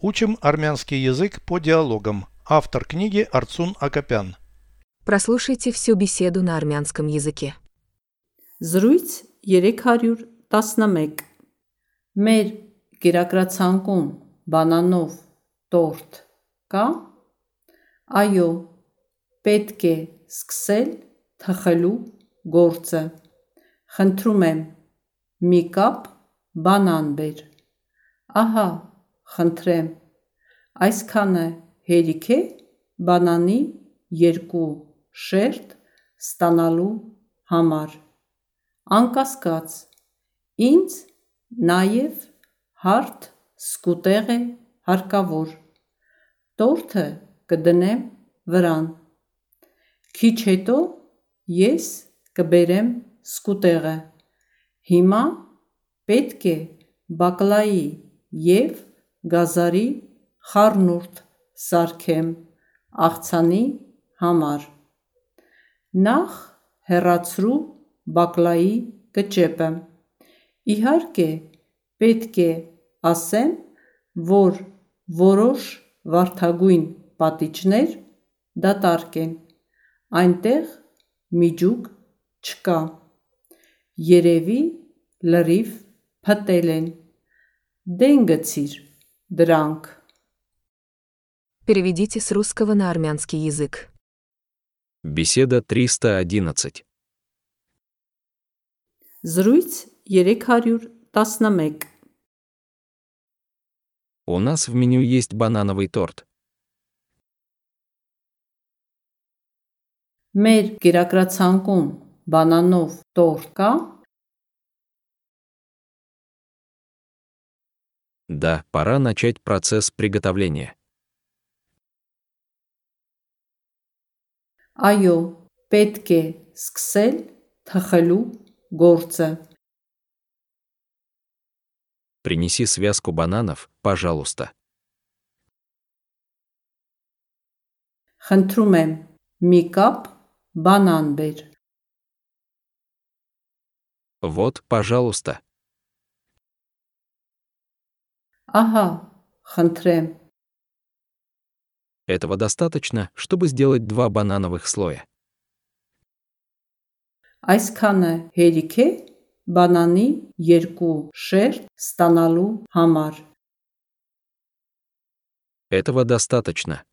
Учим армянский язык по диалогам. Автор книги Арцун Акопян. Прослушайте всю беседу на армянском языке. Զրույց 311 Մեր գերակրացանկում բանանով տորտ կա Այո պետք է սկսել թխելու գործը Խնդրում եմ մի կապ բանան բեր Ահա խնդրեմ. Այսքանը հերիք է բանանի երկու շերտ ստանալու համար Անկասկած, ինձ նաև հարթ սկուտեղ է հարկավոր, տորթը կդնեմ վրան, քիչ հետո ես կբերեմ սկուտեղը, հիմա պետք է բակլայի և գազարի խառնուրդ սարքեմ աղցանի համար, նախ հեռացրու բակլայի կճեպը, իհարկե պետք է ասեմ, որ որոշ վարդագույն պատիճներ դատարկ են, այնտեղ միջուկ չկա, երևի լրիվ փտել են, դեն գցիր դրանք Переведите с русского на армянский язык. Беседа 311. Զրույց 311 У нас в меню есть банановый торт. Մեր գերակրացանկում բանանով տորտ կա Да, пора начать процесс приготовления. Այո, պետք է սկսել թխելու գործը Принеси связку бананов, пожалуйста. Խնդրում եմ մի կապ բանան բեր Вот, пожалуйста. Ահա, խնդրեմ Этого достаточно, чтобы сделать два банановых слоя. Այսքանը հերիք է բանանի երկու շերտ ստանալու համար Этого достаточно.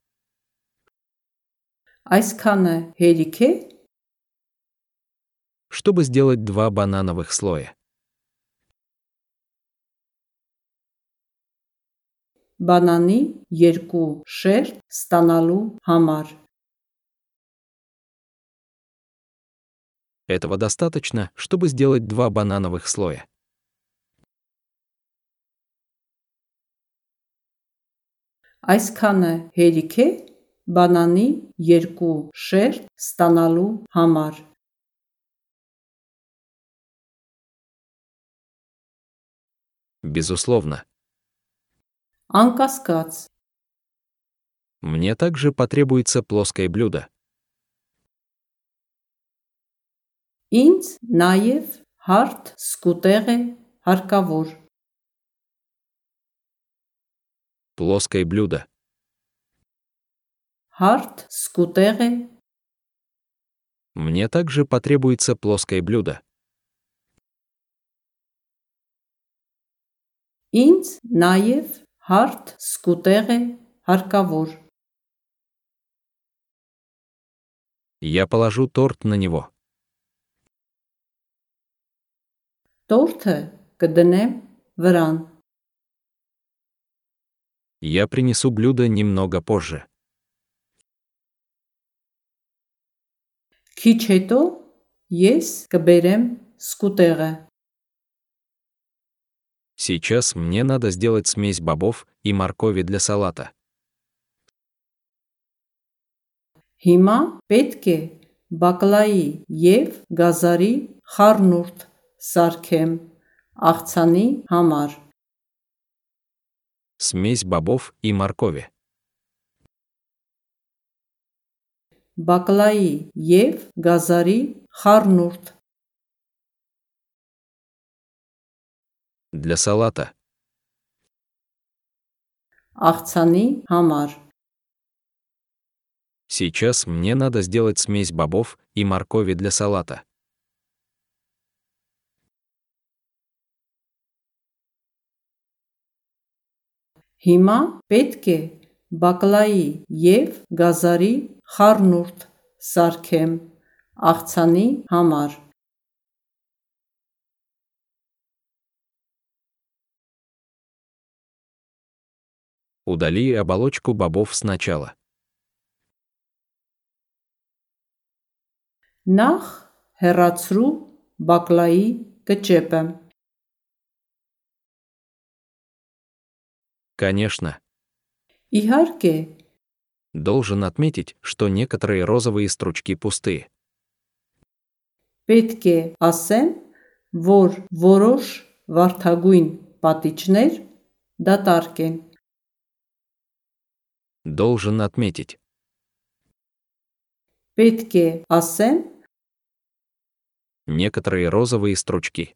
Այսքանը հերիք է Чтобы сделать два банановых слоя. բանանի երկու շերտ ստանալու համար Этого достаточно, чтобы сделать два банановых слоя. Այսքանը հերիք է բանանի երկու շերտ ստանալու համար Безусловно. Անկասկած Мне также потребуется плоское блюдо. ինձ նաև հարթ սկուտեղ է հարկավոր Плоское блюдо. հարթ սկուտեղ է Мне также потребуется плоское блюдо. ինձ նաև հարթ սկուտեղ է հարկավոր Я положу торт на него. տորթը կդնեմ վրան Я принесу блюдо немного позже. քիչ հետո ես կբերեմ սկուտեղը Сейчас мне надо сделать смесь бобов и моркови для салата. Հիմա պետք է բակլայի եւ գազարի խառնուրդ սարքեմ աղցանի համար Смесь бобов и моркови. բակլայի եւ գազարի խառնուրդ Для салата. աղցանի համար Сейчас мне надо сделать смесь бобов и моркови для салата. Հիմա պետք է բակլայի եւ գազարի խառնուրդ սարքեմ աղցանի համար Удали оболочку бобов сначала. Նախ հեռացրու բակլայի կճեպը Конечно. Իհարկե Должен отметить, что некоторые розовые стручки пустые. պետք է ասեմ, որ որոշ վարդագույն պատիճներ դատարկ են Должен отметить. պետք է ասեմ, Некоторые розовые стручки.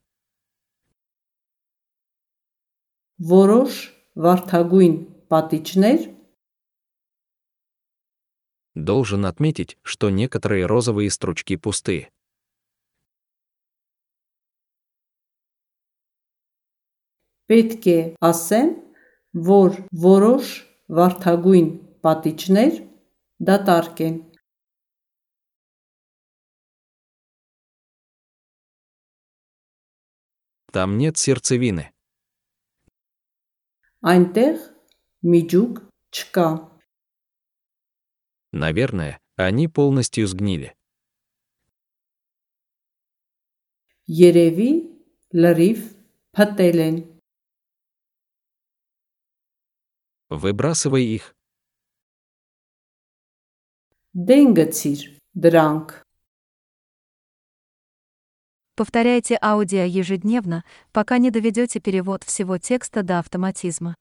որոշ վարդագույն պատիճներ Должен отметить, что некоторые розовые стручки пустые. պետք է ասեմ, որ որոշ վարդագույն պատիճներ դատարկ են Там нет сердцевины. այնտեղ միջուկ չկա Наверное, они полностью сгнили. երևի լրիվ փտել են Выбрасывай их. Денгацир, дранг. Повторяйте аудио ежедневно, пока не доведете перевод всего текста до автоматизма.